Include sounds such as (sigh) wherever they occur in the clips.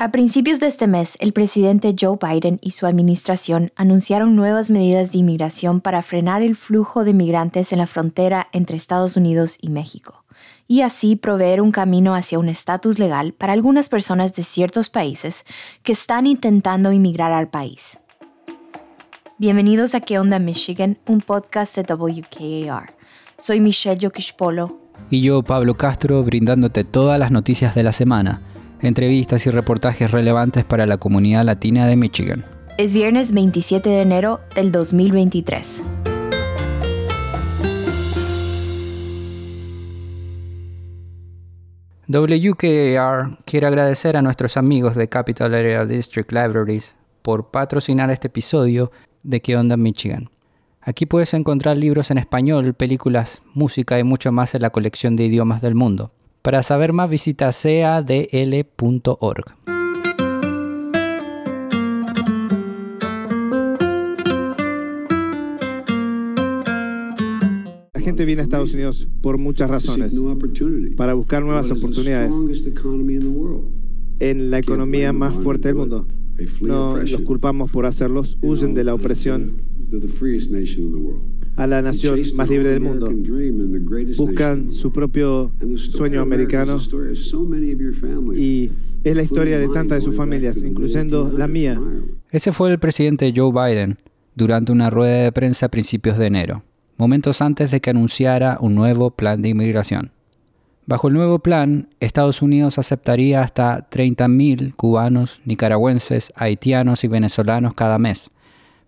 A principios de este mes, el presidente Joe Biden y su administración anunciaron nuevas medidas de inmigración para frenar el flujo de migrantes en la frontera entre Estados Unidos y México, y así proveer un camino hacia un estatus legal para algunas personas de ciertos países que están intentando inmigrar al país. Bienvenidos a ¿Qué onda Michigan? Un podcast de WKAR. Soy Michelle Yokishpolo. Y yo, Pablo Castro, brindándote todas las noticias de la semana entrevistas y reportajes relevantes para la comunidad latina de Michigan. Es viernes 27 de enero del 2023. WKAR quiere agradecer a nuestros amigos de Capital Area District Libraries por patrocinar este episodio de ¿Qué onda Michigan? Aquí puedes encontrar libros en español, películas, música y mucho más en la colección de idiomas del mundo. Para saber más visita cadl.org. La gente viene a Estados Unidos por muchas razones, para buscar nuevas oportunidades. en la economía más fuerte del mundo. No los culpamos por hacerlos, huyen de la opresión a la nación más libre del mundo. Buscan su propio sueño americano y es la historia de tantas de sus familias, incluyendo la mía. Ese fue el presidente Joe Biden durante una rueda de prensa a principios de enero, momentos antes de que anunciara un nuevo plan de inmigración. Bajo el nuevo plan, Estados Unidos aceptaría hasta 30.000 cubanos, nicaragüenses, haitianos y venezolanos cada mes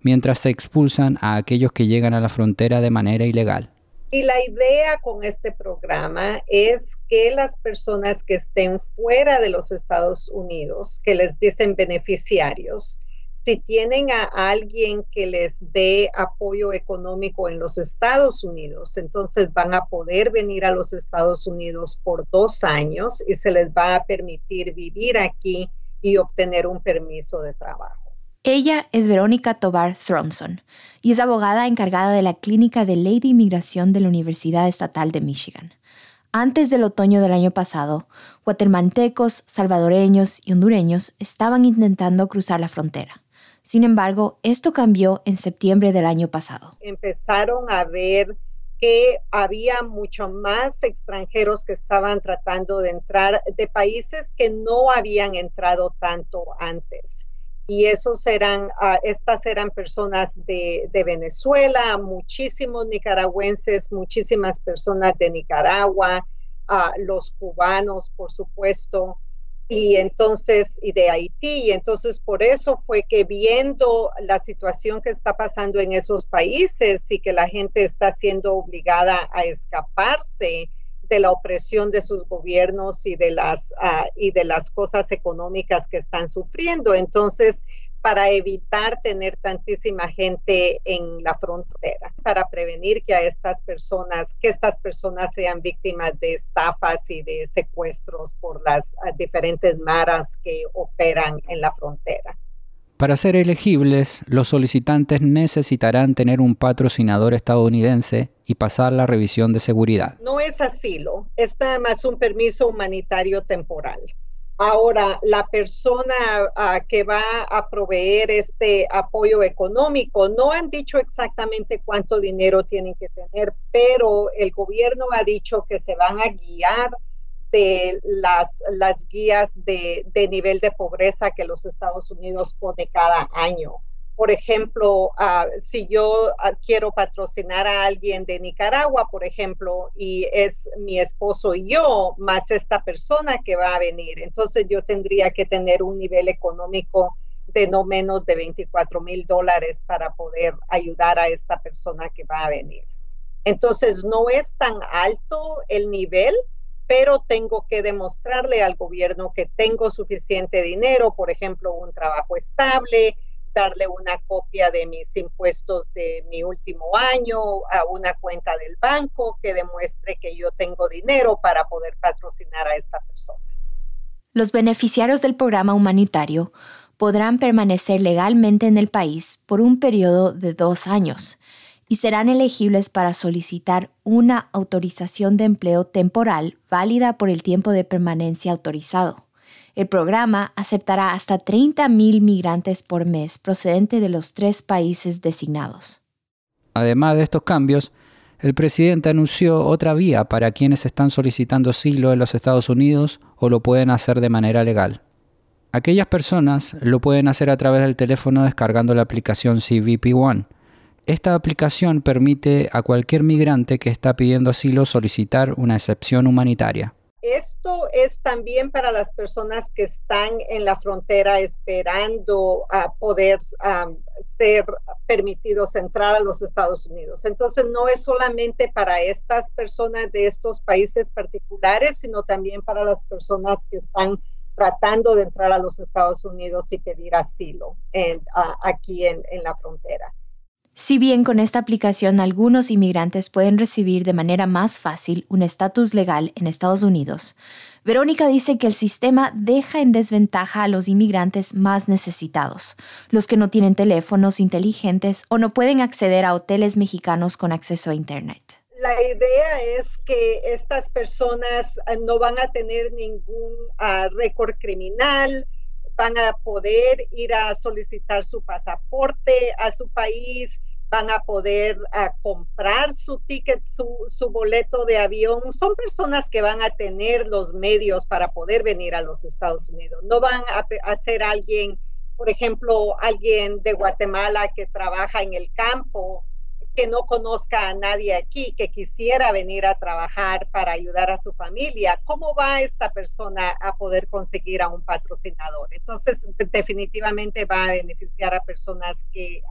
mientras se expulsan a aquellos que llegan a la frontera de manera ilegal. Y la idea con este programa es que las personas que estén fuera de los Estados Unidos, que les dicen beneficiarios, si tienen a alguien que les dé apoyo económico en los Estados Unidos, entonces van a poder venir a los Estados Unidos por dos años y se les va a permitir vivir aquí y obtener un permiso de trabajo. Ella es Verónica Tobar Thronson y es abogada encargada de la Clínica de Ley de Inmigración de la Universidad Estatal de Michigan. Antes del otoño del año pasado, guatemaltecos, salvadoreños y hondureños estaban intentando cruzar la frontera. Sin embargo, esto cambió en septiembre del año pasado. Empezaron a ver que había mucho más extranjeros que estaban tratando de entrar de países que no habían entrado tanto antes y esos eran, ah, estas eran personas de, Venezuela, muchísimos nicaragüenses, muchísimas personas de Nicaragua, uh, los cubanos, por supuesto, y entonces, y de Haití, y entonces por eso fue que viendo la situación que está pasando en esos países y que la gente está siendo obligada a escaparse, de la opresión de sus gobiernos y de las ah, y de las cosas económicas que están sufriendo. Entonces, para evitar tener tantísima gente en la frontera, para prevenir que a estas personas, que estas personas sean víctimas de estafas y de secuestros por las ah, diferentes maras que operan en la frontera. Para ser elegibles, los solicitantes necesitarán tener un patrocinador estadounidense y pasar la revisión de seguridad. Es asilo, es nada más un permiso humanitario temporal. Ahora, la persona que va a proveer este apoyo económico, no han dicho exactamente cuánto dinero tienen que tener, pero el gobierno ha dicho que se van a guiar de las, las guías de, nivel de pobreza que los Estados Unidos pone cada año. Por ejemplo, ah, si yo ah, quiero patrocinar a alguien de Nicaragua, por ejemplo, y es mi esposo y yo, más esta persona que va a venir, entonces yo tendría que tener un nivel económico de no menos de 24 mil dólares para poder ayudar a esta persona que va a venir. Entonces, no es tan alto el nivel, pero tengo que demostrarle al gobierno que tengo suficiente dinero, por ejemplo, un trabajo estable, darle una copia de mis impuestos de mi último año a una cuenta del banco que demuestre que yo tengo dinero para poder patrocinar a esta persona. Los beneficiarios del programa humanitario podrán permanecer legalmente en el país por un periodo de dos años y serán elegibles para solicitar una autorización de empleo temporal válida por el tiempo de permanencia autorizado. El programa aceptará hasta 30.000 migrantes por mes procedentes de los tres países designados. Además de estos cambios, el presidente anunció otra vía para quienes están solicitando asilo en los Estados Unidos o lo pueden hacer de manera legal. Aquellas personas lo pueden hacer a través del teléfono descargando la aplicación CVP One. Esta aplicación permite a cualquier migrante que está pidiendo asilo solicitar una excepción humanitaria. Esto es también para las personas que están en la frontera esperando a poder ser permitidos entrar a los Estados Unidos. Entonces, no es solamente para estas personas de estos países particulares, sino también para las personas que están tratando de entrar a los Estados Unidos y pedir asilo aquí en, en la frontera. Si bien con esta aplicación algunos inmigrantes pueden recibir de manera más fácil un estatus legal en Estados Unidos, Verónica dice que el sistema deja en desventaja a los inmigrantes más necesitados, los que no tienen teléfonos inteligentes o no pueden acceder a hoteles mexicanos con acceso a Internet. La idea es que estas personas eh, no van a tener ningún ah, récord criminal, van a poder ir a solicitar su pasaporte a su país, van a poder ah, comprar su ticket, su, boleto de avión. Son personas que van a tener los medios para poder venir a los Estados Unidos. No van a, a ser alguien, por ejemplo, alguien de Guatemala que trabaja en el campo que no conozca a nadie aquí, que quisiera venir a trabajar para ayudar a su familia, ¿cómo va esta persona a poder conseguir a un patrocinador? Entonces, definitivamente va a beneficiar a personas que,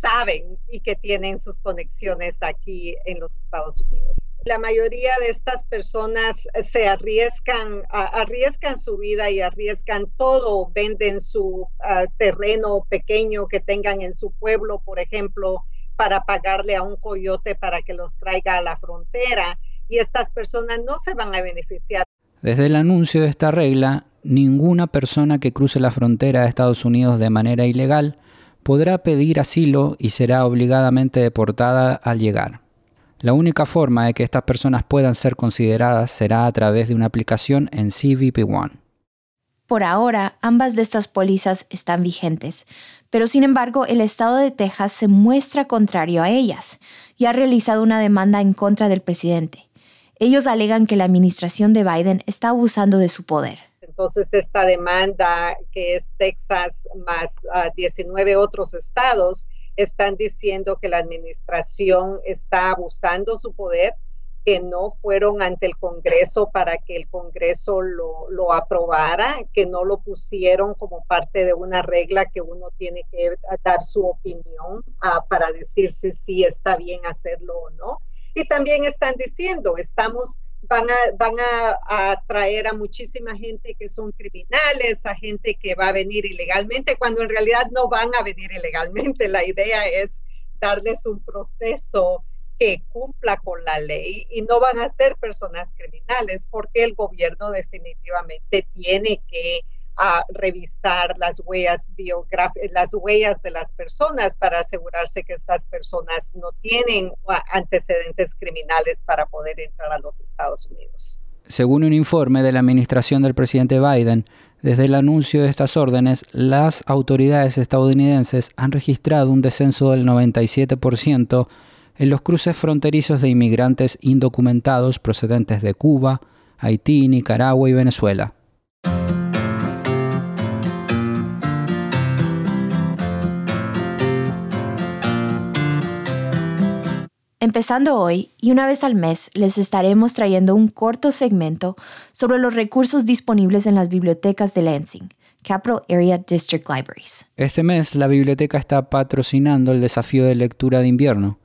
saben y que tienen sus conexiones aquí en los Estados Unidos. La mayoría de estas personas se arriesgan, arriesgan su vida y arriesgan todo, venden su ah, terreno pequeño que tengan en su pueblo, por ejemplo, para pagarle a un coyote para que los traiga a la frontera y estas personas no se van a beneficiar. Desde el anuncio de esta regla, ninguna persona que cruce la frontera de Estados Unidos de manera ilegal podrá pedir asilo y será obligadamente deportada al llegar. La única forma de que estas personas puedan ser consideradas será a través de una aplicación en CVP One. Por ahora, ambas de estas pólizas están vigentes, pero sin embargo el estado de Texas se muestra contrario a ellas y ha realizado una demanda en contra del presidente. Ellos alegan que la administración de Biden está abusando de su poder. Entonces, esta demanda, que es Texas más 19 otros estados, están diciendo que la administración está abusando su poder que no fueron ante el Congreso para que el Congreso lo, aprobara, que no lo pusieron como parte de una regla que uno tiene que dar su opinión ah, para decir si está bien hacerlo o no. Y también están diciendo, estamos, van a, van a, traer a muchísima gente que son criminales, a gente que va a venir ilegalmente, cuando en realidad no van a venir ilegalmente. La idea es darles un proceso que cumpla con la ley y no van a ser personas criminales porque el gobierno definitivamente tiene que ah, revisar las huellas biográficas, las huellas de las personas para asegurarse que estas personas no tienen ah, antecedentes criminales para poder entrar a los Estados Unidos. Según un informe de la administración del presidente Biden, desde el anuncio de estas órdenes, las autoridades estadounidenses han registrado un descenso del 97% en los cruces fronterizos de inmigrantes indocumentados procedentes de Cuba, Haití, Nicaragua y Venezuela. Empezando hoy y una vez al mes les estaremos trayendo un corto segmento sobre los recursos disponibles en las bibliotecas de Lansing, Capital Area District Libraries. Este mes la biblioteca está patrocinando el desafío de lectura de invierno,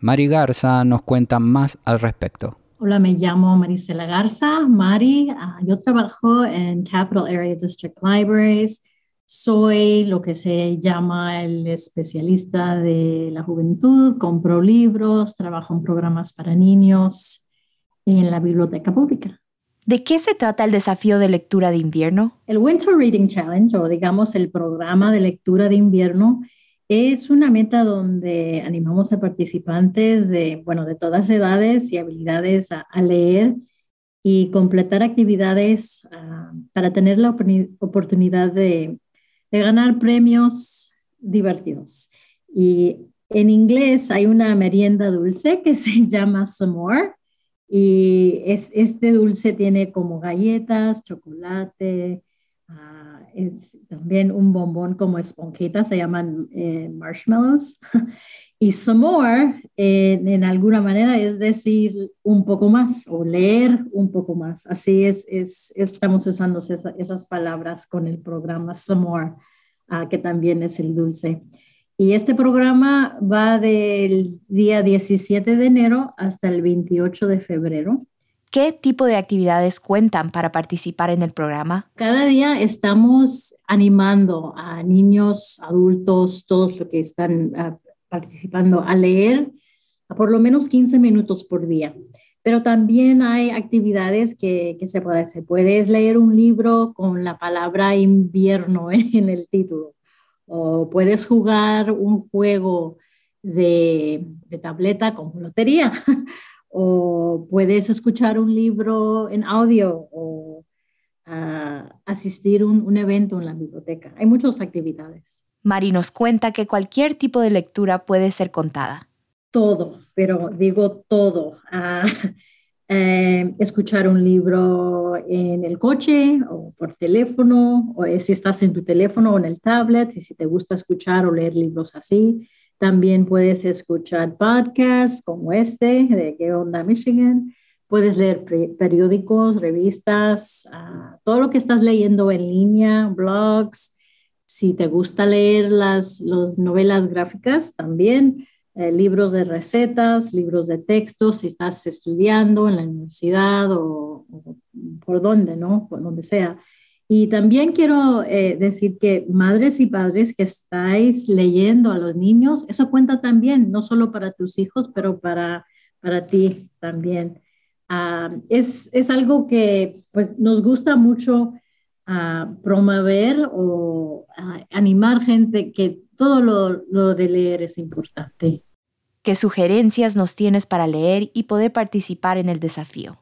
Mari Garza nos cuenta más al respecto. Hola, me llamo Marisela Garza. Mari, ah, yo trabajo en Capital Area District Libraries. Soy lo que se llama el especialista de la juventud. Compro libros, trabajo en programas para niños en la biblioteca pública. ¿De qué se trata el desafío de lectura de invierno? El Winter Reading Challenge, o digamos el programa de lectura de invierno, es una meta donde animamos a participantes de, bueno, de todas edades y habilidades a, leer y completar actividades ah, para tener la oportunidad de, de, ganar premios divertidos. Y en inglés hay una merienda dulce que (laughs) se llama S'more y es, este dulce tiene como galletas, chocolate, uh, es también un bombón como esponjitas, se llaman eh, marshmallows. (laughs) y some more, en alguna manera, es decir un poco más o leer un poco más. Así es, es estamos usando esas palabras con el programa some more, uh, que también es el dulce. Y este programa va del día 17 de enero hasta el 28 de febrero. ¿Qué tipo de actividades cuentan para participar en el programa? Cada día estamos animando a niños, adultos, todos los que están ah, participando a leer por lo menos 15 minutos por día. Pero también hay actividades que, se puede hacer. Puedes leer un libro con la palabra invierno (laughs) en el título o puedes jugar un juego de, tableta como lotería, (laughs) o puedes escuchar un libro en audio o ah, asistir a un, un, evento en la biblioteca. Hay muchas actividades. Mari nos cuenta que cualquier tipo de lectura puede ser contada. Todo, pero digo todo. Ah, (laughs) eh, escuchar un libro en el coche o por teléfono, o si estás en tu teléfono o en el tablet, y si te gusta escuchar o leer libros así. También puedes escuchar podcasts como este de ¿Qué onda Michigan? Puedes leer periódicos, revistas, ah, todo lo que estás leyendo en línea, blogs. Si te gusta leer las, las novelas gráficas, también eh, libros de recetas, libros de textos, si estás estudiando en la universidad o, por donde, ¿no? Por donde sea. Y también quiero eh, decir que madres y padres que estáis leyendo a los niños, eso cuenta también, no solo para tus hijos, pero para, para ti también. Ah, es, es, algo que pues, nos gusta mucho uh, promover o uh, animar gente que todo lo, lo de leer es importante. ¿Qué sugerencias nos tienes para leer y poder participar en el desafío?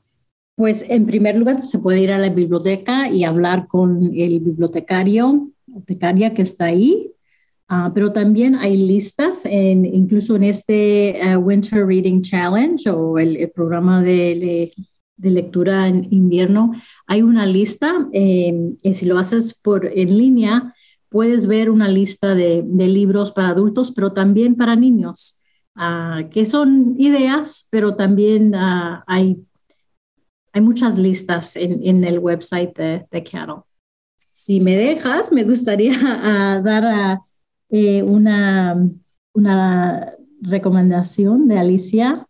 Pues en primer lugar se puede ir a la biblioteca y hablar con el bibliotecario, bibliotecaria que está ahí, uh, pero también hay listas, en, incluso en este uh, Winter Reading Challenge o el, programa de, de, lectura en invierno, hay una lista, eh, y si lo haces por, en línea, puedes ver una lista de, de libros para adultos, pero también para niños. Ah, que son ideas, pero también ah, hay, hay muchas listas en, el website de, de Cattle. Si me dejas, me gustaría (laughs) dar eh, una, una recomendación de Alicia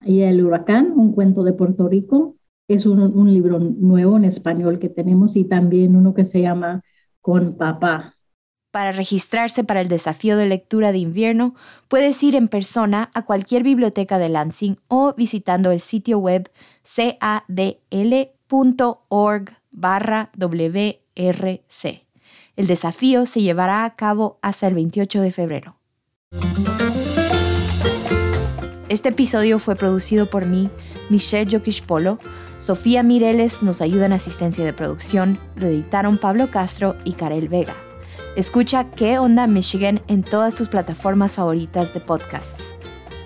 y el huracán, un cuento de Puerto Rico. Es un, un libro nuevo en español que tenemos y también uno que se llama Con Papá, para registrarse para el desafío de lectura de invierno, puedes ir en persona a cualquier biblioteca de Lansing o visitando el sitio web cadl.org WRC. El desafío se llevará a cabo hasta el 28 de febrero. Este episodio fue producido por mí, Michelle Jokish Polo. Sofía Mireles nos ayuda en asistencia de producción. Lo editaron Pablo Castro y Karel Vega. Escucha ¿Qué onda Michigan en todas tus plataformas favoritas de podcasts.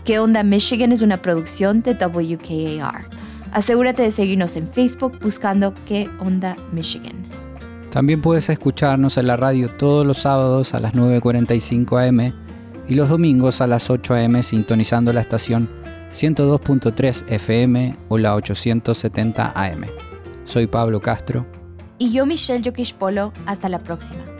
¿Qué onda Michigan es una producción de WKAR. Asegúrate de seguirnos en Facebook buscando ¿Qué onda Michigan? También puedes escucharnos en la radio todos los sábados a las 9.45 am y los domingos a las 8 am sintonizando la estación 102.3 FM o la 870 AM. Soy Pablo Castro. Y yo Michelle Yokish Polo. Hasta la próxima.